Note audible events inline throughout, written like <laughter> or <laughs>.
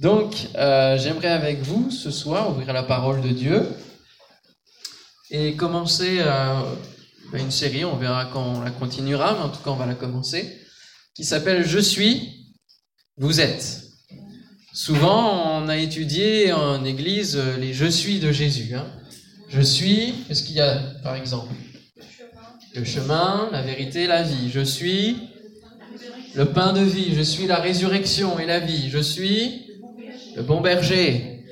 Donc, euh, j'aimerais avec vous ce soir ouvrir la parole de Dieu et commencer euh, une série, on verra quand on la continuera, mais en tout cas on va la commencer, qui s'appelle Je suis, vous êtes. Souvent, on a étudié en église les Je suis de Jésus. Hein. Je suis, qu'est-ce qu'il y a par exemple Le chemin, la vérité, la vie. Je suis le pain de vie. Je suis la résurrection et la vie. Je suis le bon berger.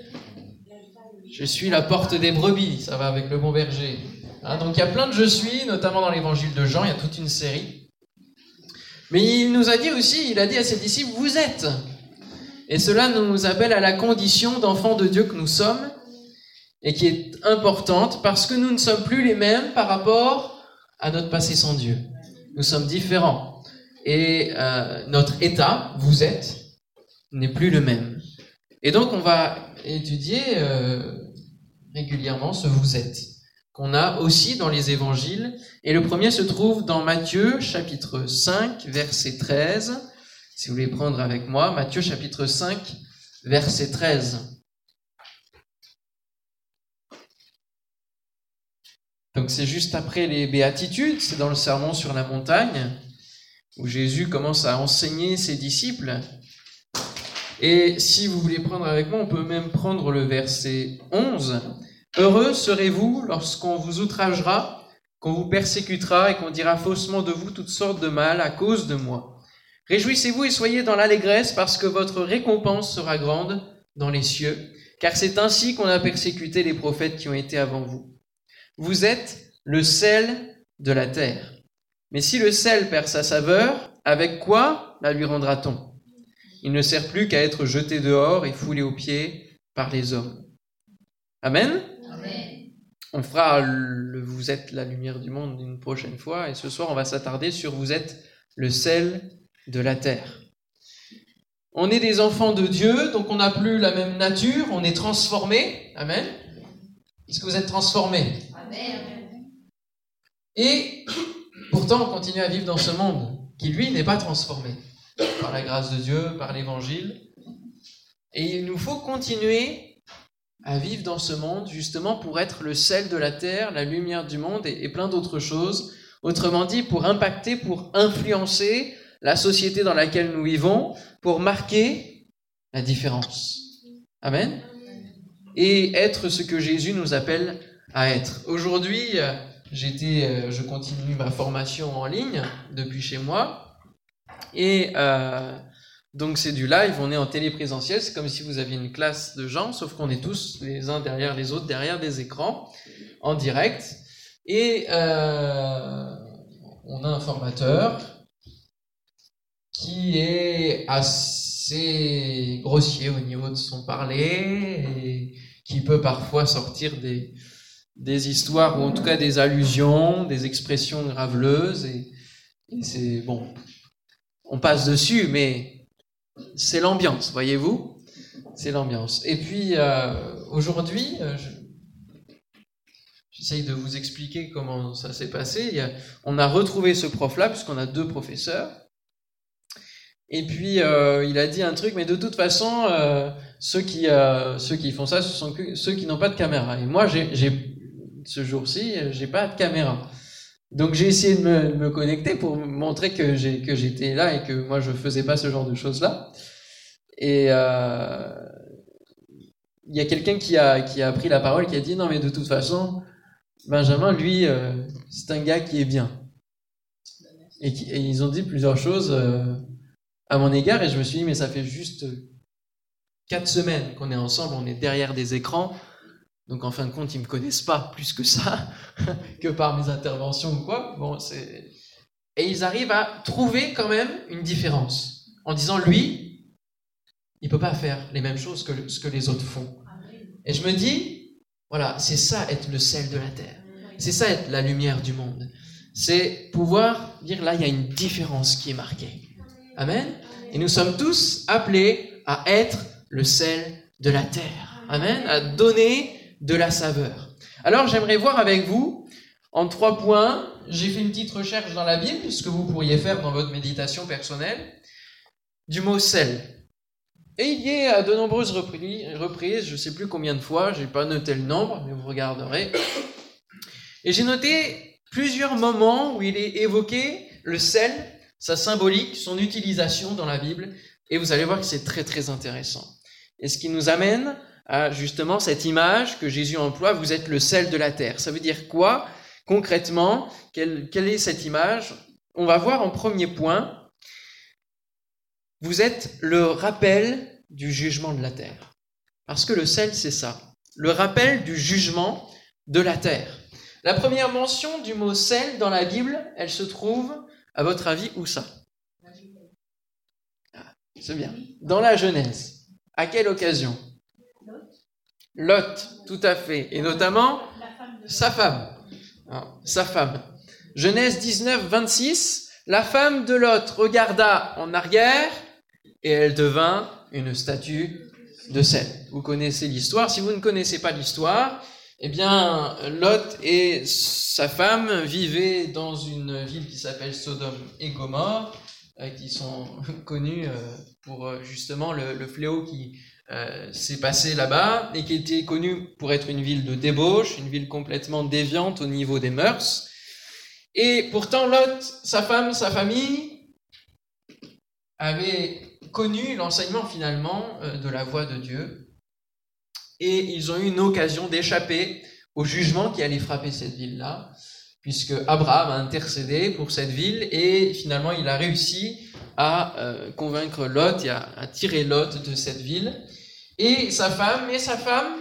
Je suis la porte des brebis, ça va avec le bon berger. Hein, donc il y a plein de je suis, notamment dans l'évangile de Jean, il y a toute une série. Mais il nous a dit aussi, il a dit à ses disciples, vous êtes. Et cela nous appelle à la condition d'enfants de Dieu que nous sommes, et qui est importante parce que nous ne sommes plus les mêmes par rapport à notre passé sans Dieu. Nous sommes différents. Et euh, notre état, vous êtes, n'est plus le même. Et donc, on va étudier euh, régulièrement ce vous êtes, qu'on a aussi dans les évangiles. Et le premier se trouve dans Matthieu, chapitre 5, verset 13. Si vous voulez prendre avec moi, Matthieu, chapitre 5, verset 13. Donc c'est juste après les béatitudes, c'est dans le sermon sur la montagne, où Jésus commence à enseigner ses disciples et si vous voulez prendre avec moi, on peut même prendre le verset 11. Heureux serez-vous lorsqu'on vous outragera, qu'on vous persécutera et qu'on dira faussement de vous toutes sortes de mal à cause de moi. Réjouissez-vous et soyez dans l'allégresse parce que votre récompense sera grande dans les cieux, car c'est ainsi qu'on a persécuté les prophètes qui ont été avant vous. Vous êtes le sel de la terre. Mais si le sel perd sa saveur, avec quoi la lui rendra-t-on? Il ne sert plus qu'à être jeté dehors et foulé aux pieds par les hommes. Amen? On fera le Vous êtes la lumière du monde une prochaine fois et ce soir on va s'attarder sur Vous êtes le sel de la terre. On est des enfants de Dieu, donc on n'a plus la même nature, on est transformé. Amen? Est-ce que vous êtes transformé? Amen. Et pourtant on continue à vivre dans ce monde qui lui n'est pas transformé par la grâce de Dieu, par l'évangile. Et il nous faut continuer à vivre dans ce monde justement pour être le sel de la terre, la lumière du monde et, plein d'autres choses. Autrement dit, pour impacter, pour influencer la société dans laquelle nous vivons, pour marquer la différence. Amen. Et être ce que Jésus nous appelle à être. Aujourd'hui, j'étais, euh, je continue ma formation en ligne depuis chez moi. Et euh, donc c'est du live, on est en téléprésentiel, c'est comme si vous aviez une classe de gens, sauf qu'on est tous les uns derrière les autres, derrière des écrans, en direct. Et euh, on a un formateur qui est assez grossier au niveau de son parler et qui peut parfois sortir des, des histoires ou en tout cas des allusions, des expressions graveleuses et, et c'est bon, on passe dessus, mais c'est l'ambiance, voyez-vous? C'est l'ambiance. Et puis, euh, aujourd'hui, euh, j'essaye de vous expliquer comment ça s'est passé. on a retrouvé ce prof-là, puisqu'on a deux professeurs. Et puis, euh, il a dit un truc, mais de toute façon, ceux, qui, font ça, ce sont ceux qui n'ont pas de caméra. Et moi, j'ai, ce jour-ci, j'ai pas de caméra. Donc j'ai essayé de me, connecter pour montrer que j'étais là et que moi je faisais pas ce genre de choses là. Et euh, il y a quelqu'un qui a qui a pris la parole qui a dit non mais de toute façon Benjamin lui euh, c'est un gars qui est bien. Et, ils ont dit plusieurs choses euh, à mon égard et je me suis dit mais ça fait juste quatre semaines qu'on est ensemble, on est derrière des écrans. Donc en fin de compte, ils me connaissent pas plus que ça, <laughs> que par mes interventions ou quoi. Bon, et ils arrivent à trouver quand même une différence en disant lui, il peut pas faire les mêmes choses que ce que les autres font. Et je me dis, voilà, c'est ça être le sel de la terre. C'est ça être la lumière du monde. C'est pouvoir dire là, il y a une différence qui est marquée. Amen. Et nous sommes tous appelés à être le sel de la terre. Amen. À donner de la saveur. Alors j'aimerais voir avec vous, en trois points, j'ai fait une petite recherche dans la Bible, ce que vous pourriez faire dans votre méditation personnelle, du mot sel. Et il y est à de nombreuses reprises, je ne sais plus combien de fois, je n'ai pas noté le nombre, mais vous regarderez. Et j'ai noté plusieurs moments où il est évoqué le sel, sa symbolique, son utilisation dans la Bible, et vous allez voir que c'est très très intéressant. Et ce qui nous amène à justement cette image que Jésus emploie, vous êtes le sel de la terre. Ça veut dire quoi concrètement? Quelle, quelle est cette image? On va voir en premier point, vous êtes le rappel du jugement de la terre. Parce que le sel, c'est ça, le rappel du jugement de la terre. La première mention du mot sel dans la Bible, elle se trouve, à votre avis, où ça? C'est bien. Dans la Genèse. À quelle occasion? Lot, tout à fait. Et notamment sa femme. sa femme. Genèse 19, 26. La femme de Lot regarda en arrière et elle devint une statue de sel. Vous connaissez l'histoire. Si vous ne connaissez pas l'histoire, eh bien, Lot et sa femme vivaient dans une ville qui s'appelle Sodome et Gomorre. Euh, qui sont <laughs> connus euh, pour euh, justement le, fléau qui s'est passé là-bas et qui était connu pour être une ville de débauche, une ville complètement déviante au niveau des mœurs. Et pourtant, Lot, sa femme, sa famille, avaient connu l'enseignement finalement de la voix de Dieu. Et ils ont eu une occasion d'échapper au jugement qui allait frapper cette ville-là puisque Abraham a intercédé pour cette ville et finalement il a réussi à euh, convaincre Lot et à, tirer Lot de cette ville. Et sa femme, et sa femme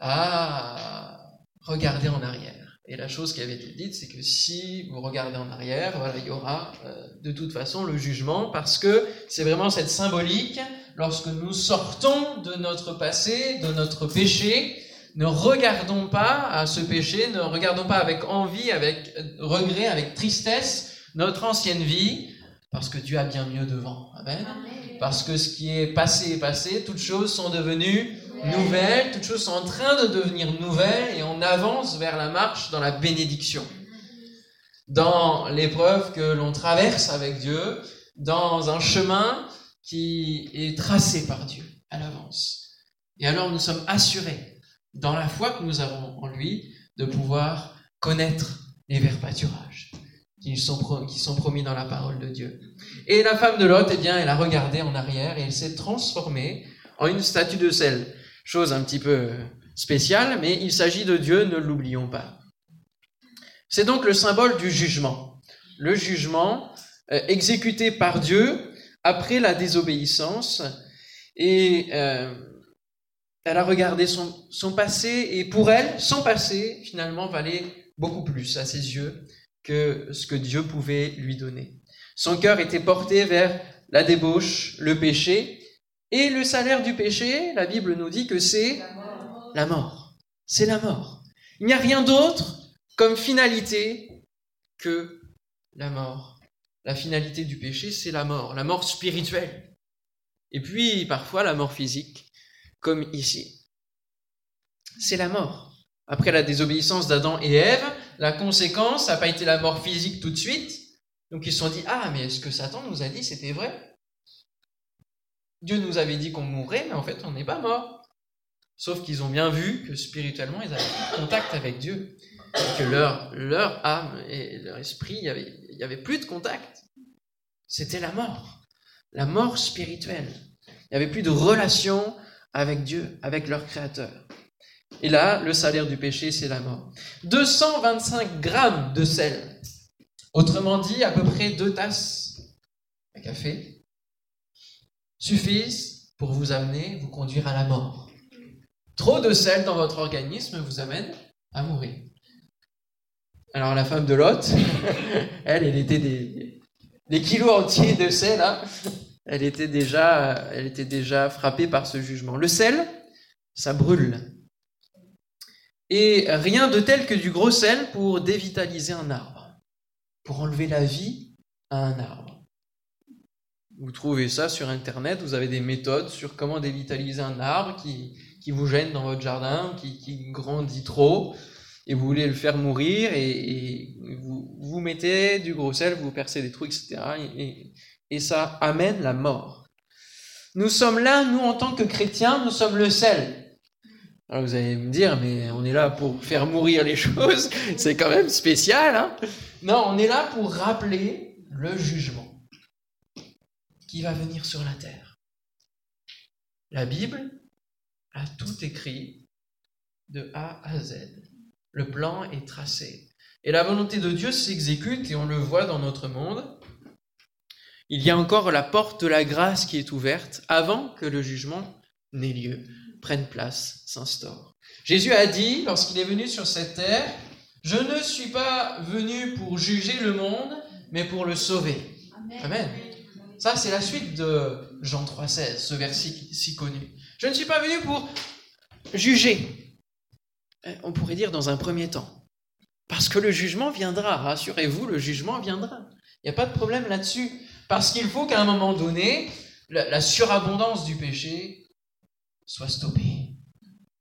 a regardé en arrière. Et la chose qui avait été dite, c'est que si vous regardez en arrière, voilà, il y aura euh, de toute façon le jugement, parce que c'est vraiment cette symbolique, lorsque nous sortons de notre passé, de notre péché, ne regardons pas à ce péché, ne regardons pas avec envie, avec regret, avec tristesse notre ancienne vie, parce que Dieu a bien mieux devant. Amen. Parce que ce qui est passé est passé, toutes choses sont devenues nouvelles, toutes choses sont en train de devenir nouvelles et on avance vers la marche dans la bénédiction. Dans l'épreuve que l'on traverse avec Dieu, dans un chemin qui est tracé par Dieu à l'avance. Et alors nous sommes assurés dans la foi que nous avons en lui, de pouvoir connaître les verts pâturages qui sont, promis dans la parole de Dieu. Et la femme de Lot, eh bien, elle a regardé en arrière et elle s'est transformée en une statue de sel. Chose un petit peu spéciale, mais il s'agit de Dieu, ne l'oublions pas. C'est donc le symbole du jugement. Le jugement euh, exécuté par Dieu après la désobéissance. Et euh, elle a regardé son, passé et pour elle, son passé finalement valait beaucoup plus à ses yeux que ce que Dieu pouvait lui donner. Son cœur était porté vers la débauche, le péché, et le salaire du péché, la Bible nous dit que c'est la mort. C'est la mort. Il n'y a rien d'autre comme finalité que la mort. La finalité du péché, c'est la mort, la mort spirituelle. Et puis parfois la mort physique comme ici. C'est la mort. Après la désobéissance d'Adam et Ève, la conséquence, n'a pas été la mort physique tout de suite. Donc ils se sont dit, ah, mais est-ce que Satan nous a dit c'était vrai? Dieu nous avait dit qu'on mourrait, mais en fait, on n'est pas mort. Sauf qu'ils ont bien vu que spirituellement, ils avaient contact avec Dieu. Et que leur, leur âme et leur esprit, il n'y avait plus de contact. C'était la mort. La mort spirituelle. Il n'y avait plus de relation avec Dieu, avec leur Créateur. Et là, le salaire du péché, c'est la mort. 225 grammes de sel, autrement dit, à peu près deux tasses de café, suffisent pour vous amener, vous conduire à la mort. Trop de sel dans votre organisme vous amène à mourir. Alors la femme de Lot, <laughs> elle, elle était des, des kilos entiers de sel, hein elle était déjà, elle était déjà frappée par ce jugement. Le sel, ça brûle. Et rien de tel que du gros sel pour dévitaliser un arbre, pour enlever la vie à un arbre. Vous trouvez ça sur Internet, vous avez des méthodes sur comment dévitaliser un arbre qui, vous gêne dans votre jardin, qui, qui, grandit trop, et vous voulez le faire mourir, et, vous, vous mettez du gros sel, vous percez des trous, etc. Et, et ça amène la mort. nous sommes là, nous en tant que chrétiens, nous sommes le sel. Alors vous allez me dire, mais on est là pour faire mourir les <laughs> choses, c'est quand même spécial. Hein non, on est là pour rappeler le jugement qui va venir sur la terre. La Bible a tout écrit de A à Z. Le plan est tracé. Et la volonté de Dieu s'exécute et on le voit dans notre monde. Il y a encore la porte de la grâce qui est ouverte avant que le jugement n'ait lieu, prenne place, s'instaure. Jésus a dit, lorsqu'il est venu sur cette terre, Je ne suis pas venu pour juger le monde, mais pour le sauver. Amen. Ça, c'est la suite de Jean 3,16, ce verset si connu. Je ne suis pas venu pour juger. Euh, on pourrait dire dans un premier temps. Parce que le jugement viendra, rassurez-vous, le jugement viendra. Il n'y a pas de problème là-dessus. Parce qu'il faut qu'à un moment donné, la, surabondance du péché soit stoppée.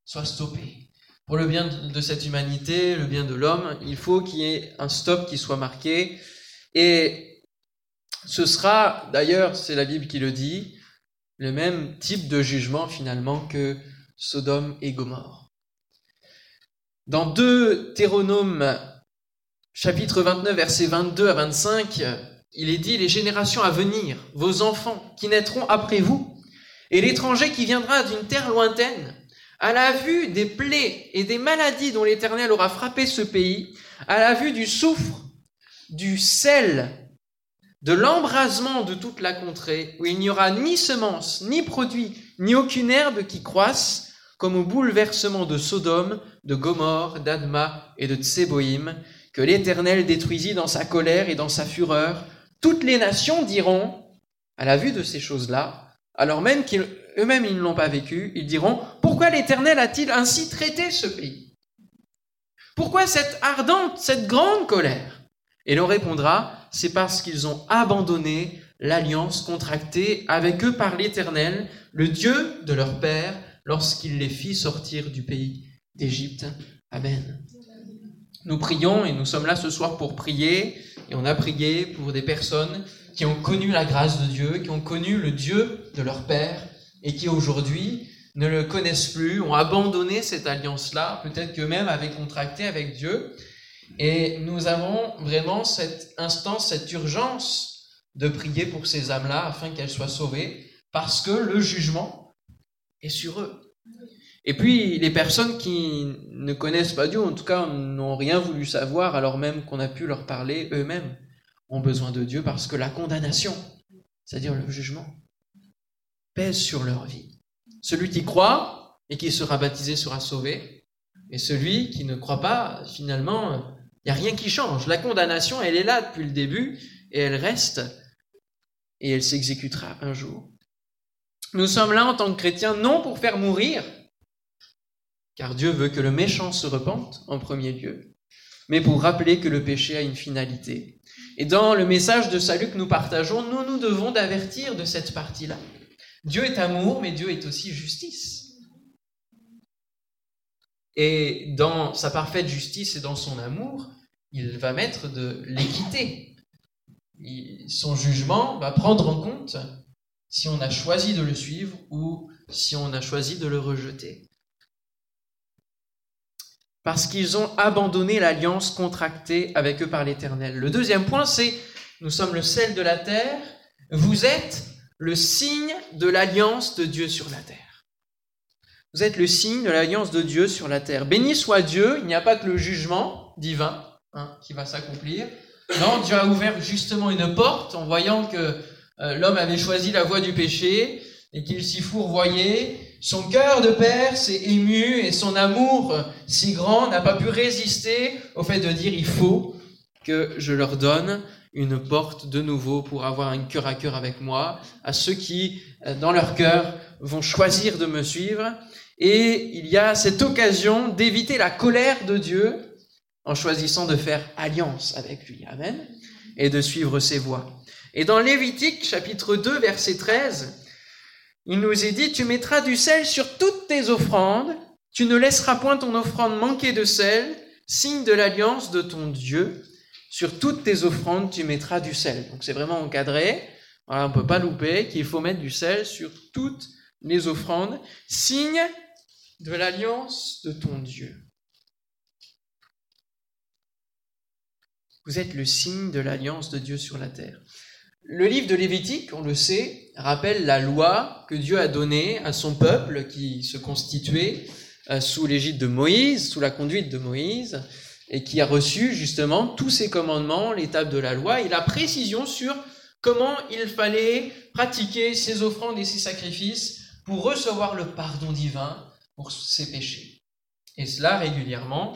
Soit stoppée. Pour le bien de cette humanité, le bien de l'homme, il faut qu'il y ait un stop qui soit marqué. Et ce sera, d'ailleurs, c'est la Bible qui le dit, le même type de jugement finalement que Sodome et Gomorre. Dans 2 Théronome, chapitre 29, versets 22 à 25, il est dit, les générations à venir, vos enfants qui naîtront après vous, et l'étranger qui viendra d'une terre lointaine, à la vue des plaies et des maladies dont l'Éternel aura frappé ce pays, à la vue du soufre, du sel, de l'embrasement de toute la contrée, où il n'y aura ni semence, ni produit, ni aucune herbe qui croisse, comme au bouleversement de Sodome, de Gomorre, d'Adma et de Tseboïm, que l'Éternel détruisit dans sa colère et dans sa fureur. Toutes les nations diront, à la vue de ces choses-là, alors même qu'eux-mêmes ils ne l'ont pas vécu, ils diront, pourquoi l'Éternel a-t-il ainsi traité ce pays? Pourquoi cette ardente, cette grande colère? Et l'on répondra, c'est parce qu'ils ont abandonné l'alliance contractée avec eux par l'Éternel, le Dieu de leur Père, lorsqu'il les fit sortir du pays d'Égypte. Amen. Nous prions et nous sommes là ce soir pour prier et on a prié pour des personnes qui ont connu la grâce de Dieu, qui ont connu le Dieu de leur Père et qui aujourd'hui ne le connaissent plus, ont abandonné cette alliance-là, peut-être qu'eux-mêmes avaient contracté avec Dieu. Et nous avons vraiment cette instance, cette urgence de prier pour ces âmes-là afin qu'elles soient sauvées, parce que le jugement et sur eux. Et puis, les personnes qui ne connaissent pas Dieu, en tout cas, n'ont rien voulu savoir, alors même qu'on a pu leur parler, eux-mêmes ont besoin de Dieu parce que la condamnation, c'est-à-dire le jugement, pèse sur leur vie. Celui qui croit et qui sera baptisé sera sauvé, et celui qui ne croit pas, finalement, il n'y a rien qui change. La condamnation, elle est là depuis le début, et elle reste, et elle s'exécutera un jour. Nous sommes là en tant que chrétiens non pour faire mourir, car Dieu veut que le méchant se repente en premier lieu, mais pour rappeler que le péché a une finalité. Et dans le message de salut que nous partageons, nous nous devons d'avertir de cette partie-là. Dieu est amour, mais Dieu est aussi justice. Et dans sa parfaite justice et dans son amour, il va mettre de l'équité. Son jugement va prendre en compte si on a choisi de le suivre ou si on a choisi de le rejeter. Parce qu'ils ont abandonné l'alliance contractée avec eux par l'Éternel. Le deuxième point, c'est, nous sommes le sel de la terre, vous êtes le signe de l'alliance de Dieu sur la terre. Vous êtes le signe de l'alliance de Dieu sur la terre. Béni soit Dieu, il n'y a pas que le jugement divin hein, qui va s'accomplir. Non, Dieu a ouvert justement une porte en voyant que euh, l'homme avait choisi la voie du péché et qu'il s'y fourvoyait. Son cœur de père s'est ému et son amour si grand n'a pas pu résister au fait de dire il faut que je leur donne une porte de nouveau pour avoir un cœur à cœur avec moi, à ceux qui, euh, dans leur cœur, vont choisir de me suivre. Et il y a cette occasion d'éviter la colère de Dieu en choisissant de faire alliance avec lui. Amen. Et de suivre ses voies. Et dans Lévitique chapitre 2 verset 13, il nous est dit, tu mettras du sel sur toutes tes offrandes, tu ne laisseras point ton offrande manquer de sel, signe de l'alliance de ton Dieu. Sur toutes tes offrandes, tu mettras du sel. Donc c'est vraiment encadré. On ne peut pas louper qu'il faut mettre du sel sur toutes les offrandes, signe de l'alliance de ton Dieu. Vous êtes le signe de l'alliance de Dieu sur la terre. Le livre de Lévitique, on le sait, rappelle la loi que Dieu a donnée à son peuple qui se constituait euh, sous l'égide de Moïse, sous la conduite de Moïse, et qui a reçu justement tous ces commandements, l'étape de la loi et la précision sur comment il fallait pratiquer ses offrandes et ses sacrifices pour recevoir le pardon divin pour ses péchés. Et cela régulièrement,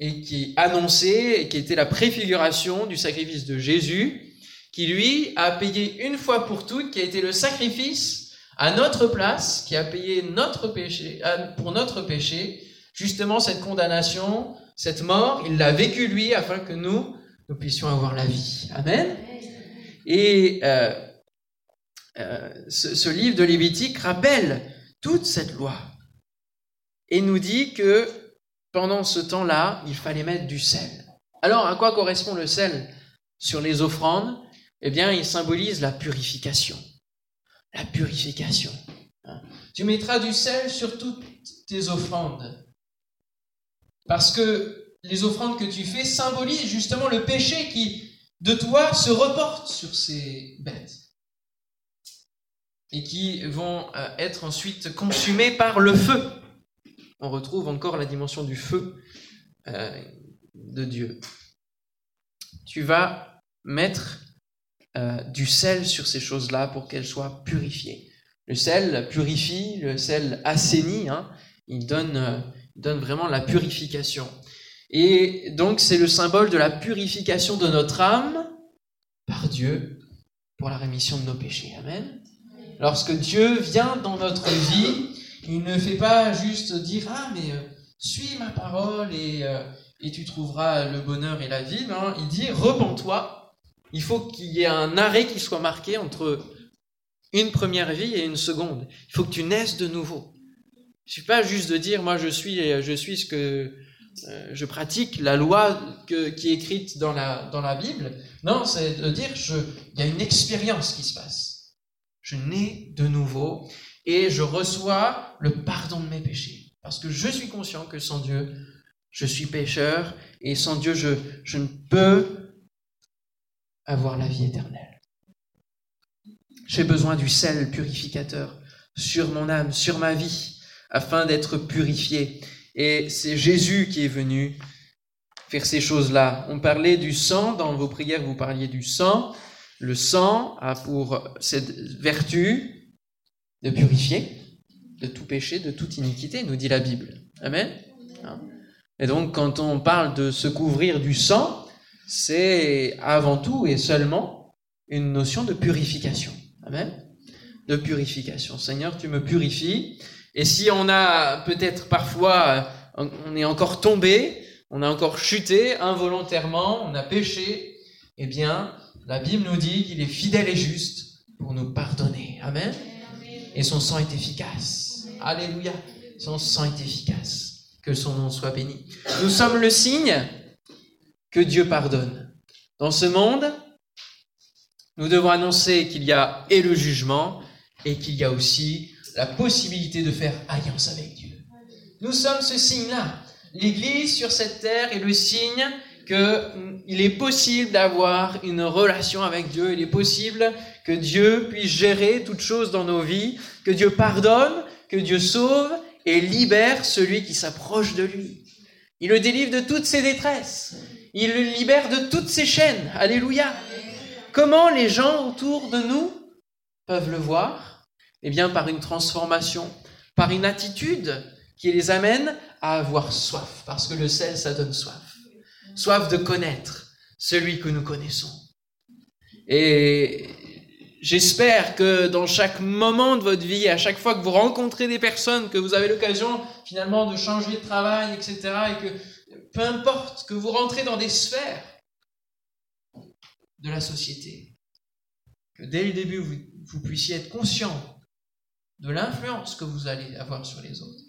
et qui annoncé, et qui était la préfiguration du sacrifice de Jésus, qui lui a payé une fois pour toutes, qui a été le sacrifice à notre place, qui a payé notre péché, pour notre péché, justement cette condamnation, cette mort, il l'a vécu lui afin que nous, nous puissions avoir la vie. Amen. Et euh, euh, ce, ce, livre de Lévitique rappelle toute cette loi et nous dit que pendant ce temps-là, il fallait mettre du sel. Alors, à quoi correspond le sel sur les offrandes? Eh bien, il symbolise la purification. La purification. Hein. Tu mettras du sel sur toutes tes offrandes. Parce que les offrandes que tu fais symbolisent justement le péché qui, de toi, se reporte sur ces bêtes. Et qui vont euh, être ensuite consumées par le feu. On retrouve encore la dimension du feu euh, de Dieu. Tu vas mettre euh, du sel sur ces choses-là pour qu'elles soient purifiées. Le sel purifie, le sel assainit, hein. il donne donne vraiment la purification. Et donc c'est le symbole de la purification de notre âme par Dieu pour la rémission de nos péchés. Amen. Lorsque Dieu vient dans notre vie, il ne fait pas juste dire ah mais euh, suis ma parole et, euh, et tu trouveras le bonheur et la vie. Non, il dit repens-toi. Il faut qu'il y ait un arrêt qui soit marqué entre une première vie et une seconde. Il faut que tu naisses de nouveau. Il suffit pas juste de dire moi je suis je suis ce que euh, je pratique la loi qui est écrite dans la dans la Bible. Non, c'est de dire il y a une expérience qui se passe. Je nais de nouveau et je reçois le pardon de mes péchés parce que je suis conscient que sans Dieu je suis pécheur et sans Dieu je je ne peux avoir la vie éternelle. J'ai besoin du sel purificateur sur mon âme, sur ma vie afin d'être purifié. Et c'est Jésus qui est venu faire ces choses-là. On parlait du sang, dans vos prières vous parliez du sang. Le sang a pour cette vertu de purifier de tout péché, de toute iniquité, nous dit la Bible. Amen. Hein? Et donc quand on parle de se couvrir du sang, c'est avant tout et seulement une notion de purification. Amen. De purification. Seigneur, tu me purifies et si on a peut-être parfois, on est encore tombé, on a encore chuté involontairement, on a péché, eh bien, la Bible nous dit qu'il est fidèle et juste pour nous pardonner. Amen. Et son sang est efficace. Alléluia. Son sang est efficace. Que son nom soit béni. Nous sommes le signe que Dieu pardonne. Dans ce monde, nous devons annoncer qu'il y a et le jugement et qu'il y a aussi la possibilité de faire alliance avec Dieu. Nous sommes ce signe-là. L'Église sur cette terre est le signe qu'il est possible d'avoir une relation avec Dieu. Il est possible que Dieu puisse gérer toutes choses dans nos vies, que Dieu pardonne, que Dieu sauve et libère celui qui s'approche de lui. Il le délivre de toutes ses détresses. Il le libère de toutes ses chaînes. Alléluia. Comment les gens autour de nous peuvent le voir? Eh bien, par une transformation, par une attitude qui les amène à avoir soif, parce que le sel, ça donne soif. Soif de connaître celui que nous connaissons. Et j'espère que dans chaque moment de votre vie, à chaque fois que vous rencontrez des personnes, que vous avez l'occasion finalement de changer de travail, etc., et que peu importe que vous rentrez dans des sphères de la société, que dès le début, vous, puissiez être conscient de l'influence que vous allez avoir sur les autres.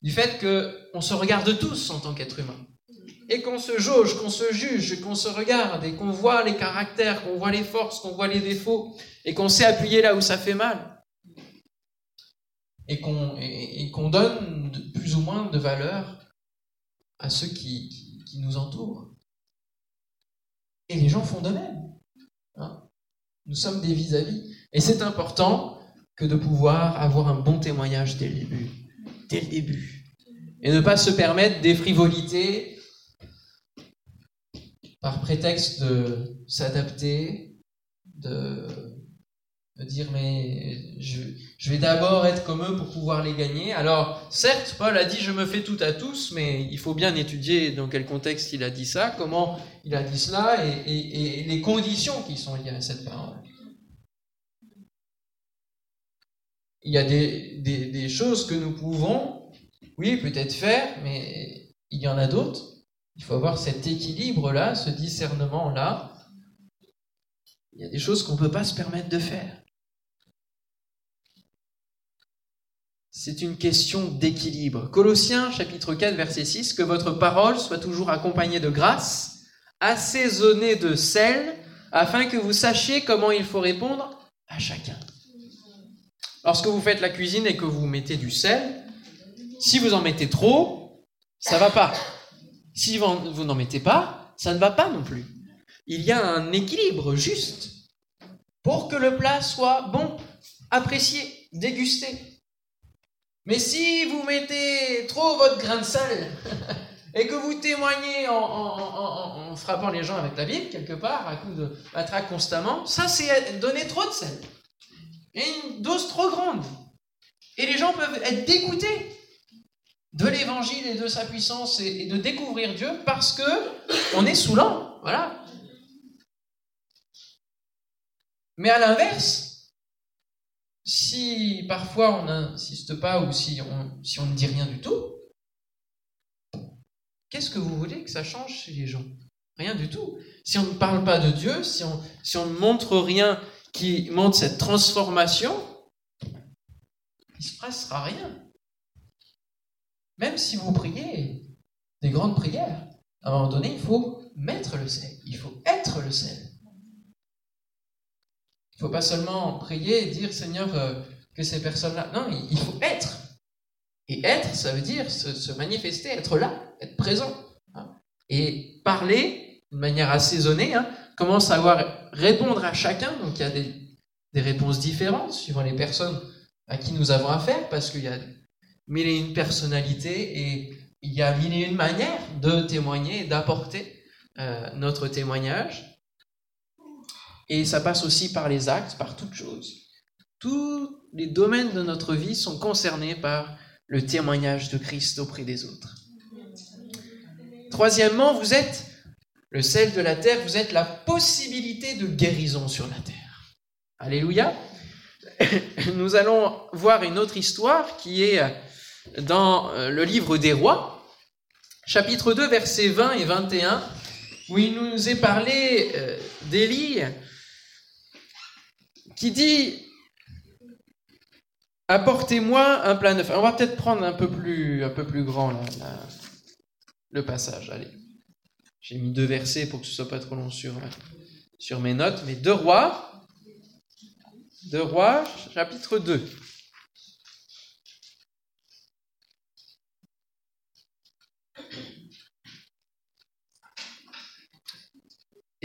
Du fait qu'on se regarde tous en tant qu'être humain. et qu'on se jauge, qu'on se juge, qu'on se regarde et qu'on voit les caractères, qu'on voit les forces, qu'on voit les défauts et qu'on sait appuyer là où ça fait mal et qu'on donne plus ou moins de valeur à ceux qui, qui, nous entourent. Et les gens font de même. Hein. nous sommes des vis-à-vis. Et c'est important que de pouvoir avoir un bon témoignage dès le début. Dès le début. Et ne pas se permettre des frivolités par prétexte de s'adapter, de, dire mais je, je vais d'abord être comme eux pour pouvoir les gagner. Alors certes, Paul a dit je me fais tout à tous, mais il faut bien étudier dans quel contexte il a dit ça, comment il a dit cela et, et, les conditions qui sont liées à cette parole. Il y a des, des, des choses que nous pouvons, oui, peut-être faire, mais il y en a d'autres il faut avoir cet équilibre-là, ce discernement-là. Il y a des choses qu'on ne peut pas se permettre de faire. C'est une question d'équilibre. Colossiens chapitre 4 verset 6, que votre parole soit toujours accompagnée de grâce, assaisonnée de sel, afin que vous sachiez comment il faut répondre à chacun. Lorsque vous faites la cuisine et que vous mettez du sel, si vous en mettez trop, ça va pas. Si vous n'en mettez pas, ça ne va pas non plus. Il y a un équilibre juste pour que le plat soit bon, apprécié, dégusté. Mais si vous mettez trop votre grain de sel <laughs> et que vous témoignez en, frappant les gens avec la Bible, quelque part, à coup de matraque constamment, ça c'est donner trop de sel. Et une dose trop grande. Et les gens peuvent être dégoûtés de l'évangile et de sa puissance et, de découvrir Dieu parce que on est saoulant. Voilà. Mais à l'inverse, si parfois on n'insiste pas ou si on, ne dit rien du tout, qu'est-ce que vous voulez que ça change chez les gens? Rien du tout. Si on ne parle pas de Dieu, si on, si on ne montre rien qui montre cette transformation, il ne se passera rien. Même si vous priez des grandes prières, à un moment donné, il faut mettre le sel, il faut être le sel. Il ne faut pas seulement prier et dire Seigneur euh, que ces personnes-là. Non, il faut être. Et être, ça veut dire se, manifester, être là, être présent. Hein. Et parler de manière assaisonnée, hein, comment savoir répondre à chacun. Donc il y a des, des réponses différentes suivant les personnes à qui nous avons affaire, parce qu'il y a mille et une personnalités et il y a mille et une manières de témoigner et d'apporter euh, notre témoignage. Et ça passe aussi par les actes, par toutes choses. Tous les domaines de notre vie sont concernés par le témoignage de Christ auprès des autres. Troisièmement, vous êtes le sel de la terre, vous êtes la possibilité de guérison sur la terre. Alléluia. <laughs> Nous allons voir une autre histoire qui est dans le livre des rois, chapitre 2, versets 20 et 21, où il nous est parlé euh, d'Élie, qui dit Apportez-moi un plat neuf. On va peut-être prendre un peu plus, un peu plus grand le passage. Allez. J'ai mis deux versets pour que ce soit pas trop long sur, sur mes notes, mais deux rois, deux rois, chapitre 2.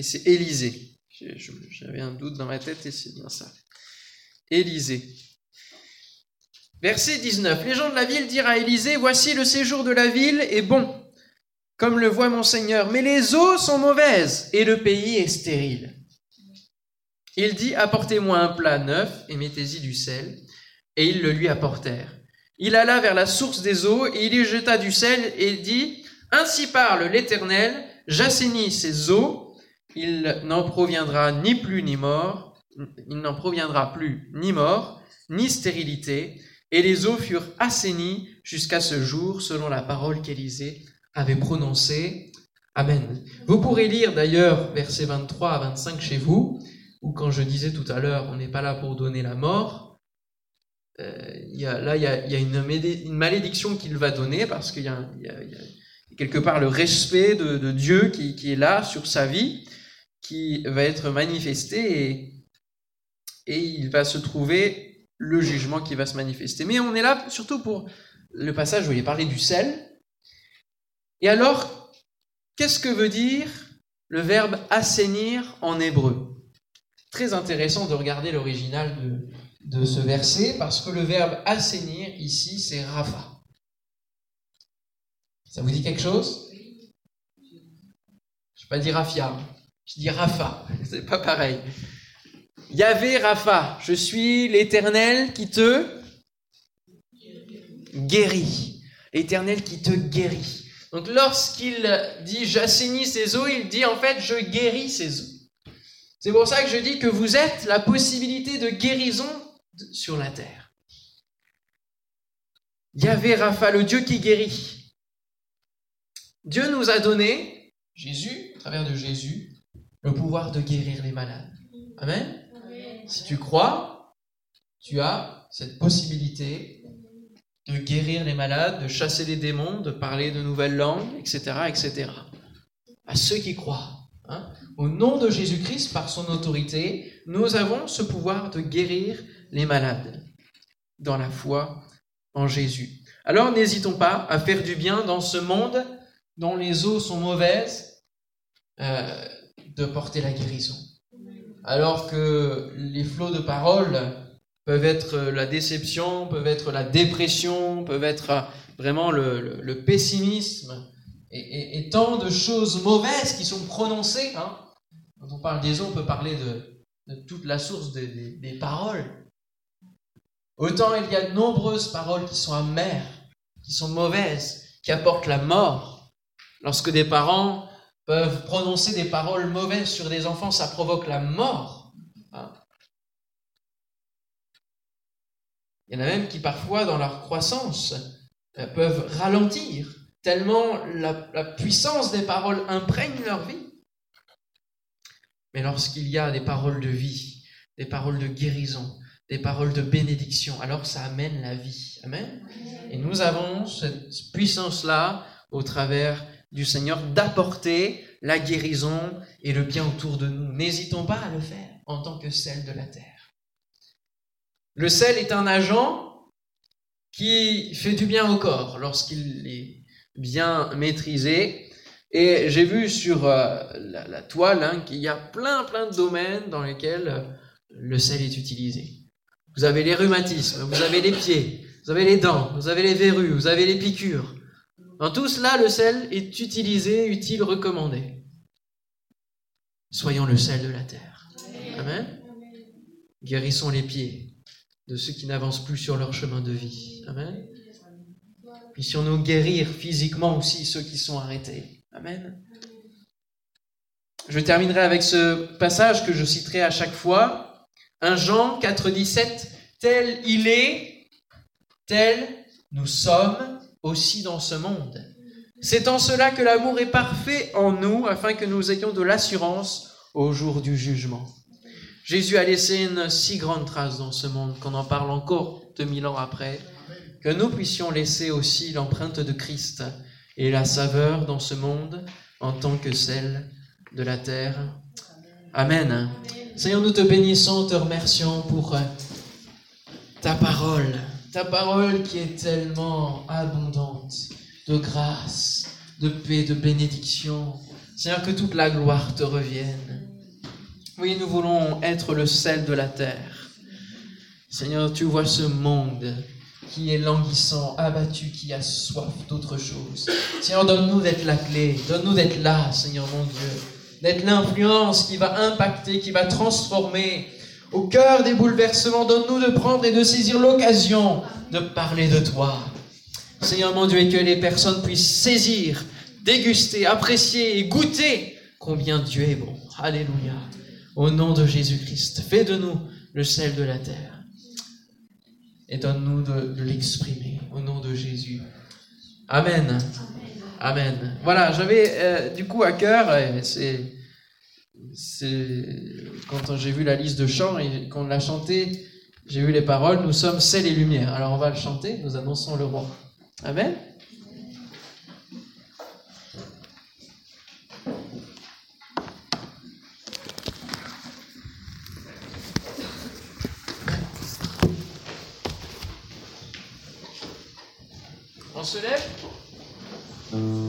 et c'est Élisée. J'avais un doute dans ma tête et c'est bien ça. Élisée. Verset 19. Les gens de la ville dirent à Élisée, Voici le séjour de la ville est bon, comme le voit mon Seigneur, mais les eaux sont mauvaises et le pays est stérile. Il dit, Apportez-moi un plat neuf et mettez-y du sel. Et ils le lui apportèrent. Il alla vers la source des eaux et il y jeta du sel et dit, Ainsi parle l'Éternel, j'assainis ces eaux il n'en proviendra ni plus ni mort, il n'en proviendra plus ni mort, ni stérilité, et les eaux furent assainies jusqu'à ce jour, selon la parole qu'Élisée avait prononcée. Amen. Vous pourrez lire d'ailleurs versets 23 à 25 chez vous, où quand je disais tout à l'heure, on n'est pas là pour donner la mort. Euh, y a, là, il y a, a une, malédiction qu'il va donner parce qu'il y, y, quelque part le respect de, Dieu qui, est là sur sa vie, qui va être manifesté et, et il va se trouver le jugement qui va se manifester. Mais on est là surtout pour le passage où il est parlé du sel. Et alors, qu'est-ce que veut dire le verbe assainir en hébreu? Très intéressant de regarder l'original de, de ce verset parce que le verbe assainir ici, c'est rafa. Ça vous dit quelque chose? Je ne vais pas dire Rafia, je dis Rafa, <laughs> c'est pas pareil. Yahvé Rafa, je suis l'Éternel qui te guérit. L'Éternel qui te guérit. Donc lorsqu'il dit j'assainis ses eaux, il dit en fait je guéris ses eaux. C'est pour ça que je dis que vous êtes la possibilité de guérison sur la terre. Yahvé Rafa, le Dieu qui guérit. Dieu nous a donné, Jésus, à travers de Jésus, le pouvoir de guérir les malades. Amen. Si tu crois, tu as cette possibilité de guérir les malades, de chasser les démons, de parler de nouvelles langues, etc., etc. À ceux qui croient. Hein. Au nom de Jésus-Christ, par son autorité, nous avons ce pouvoir de guérir les malades dans la foi en Jésus. Alors n'hésitons pas à faire du bien dans ce monde dont les eaux sont mauvaises, euh, de porter la guérison. Alors que les flots de paroles peuvent être la déception, peuvent être la dépression, peuvent être vraiment le, pessimisme et, tant de choses mauvaises qui sont prononcées. Hein. Quand on parle des eaux, on peut parler de, toute la source des, des paroles. Autant il y a de nombreuses paroles qui sont amères, qui sont mauvaises, qui apportent la mort. Lorsque des parents peuvent prononcer des paroles mauvaises sur des enfants, ça provoque la mort. Hein. Il y en a même qui parfois, dans leur croissance, euh, peuvent ralentir, tellement la, puissance des paroles imprègne leur vie. Mais lorsqu'il y a des paroles de vie, des paroles de guérison, des paroles de bénédiction, alors ça amène la vie. Amen. Et nous avons cette puissance-là au travers du Seigneur d'apporter la guérison et le bien autour de nous. N'hésitons pas à le faire en tant que sel de la terre. Le sel est un agent qui fait du bien au corps lorsqu'il est bien maîtrisé. Et j'ai vu sur euh, la, toile hein, qu'il y a plein plein de domaines dans lesquels euh, le sel est utilisé. Vous avez les rhumatismes, vous avez les pieds, vous avez les dents, vous avez les verrues, vous avez les piqûres, dans tout cela, le sel est utilisé, utile, recommandé. Soyons le sel de la terre. Amen. Guérissons les pieds de ceux qui n'avancent plus sur leur chemin de vie. Amen. Puissions-nous guérir physiquement aussi ceux qui sont arrêtés. Amen. Je terminerai avec ce passage que je citerai à chaque fois. 1 Jean 4, 17. Tel il est, tel nous sommes aussi dans ce monde. C'est en cela que l'amour est parfait en nous, afin que nous ayons de l'assurance au jour du jugement. Jésus a laissé une si grande trace dans ce monde qu'on en parle encore 2000 ans après, que nous puissions laisser aussi l'empreinte de Christ et la saveur dans ce monde en tant que celle de la terre. Amen. Seigneur, nous te bénissons, te remercions pour ta parole ta parole qui est tellement abondante de grâce, de paix, de bénédiction. Seigneur, que toute la gloire te revienne. Oui, nous voulons être le sel de la terre. Seigneur, tu vois ce monde qui est languissant, abattu, qui a soif d'autre chose. Seigneur, donne-nous d'être la clé, donne-nous d'être là, Seigneur mon Dieu, d'être l'influence qui va impacter, qui va transformer, au cœur des bouleversements, donne-nous de prendre et de saisir l'occasion de parler de toi. Seigneur mon Dieu, et que les personnes puissent saisir, déguster, apprécier et goûter combien Dieu est bon. Alléluia. Au nom de Jésus-Christ, fais de nous le sel de la terre. Et donne-nous de, l'exprimer au nom de Jésus. Amen. Amen. Voilà, j'avais euh, du coup à cœur, c'est c'est c'est quand j'ai vu la liste de chants et qu'on l'a chanté, j'ai vu les paroles, nous sommes celles et lumière. Alors on va le chanter, nous annonçons le roi. Amen. On se lève?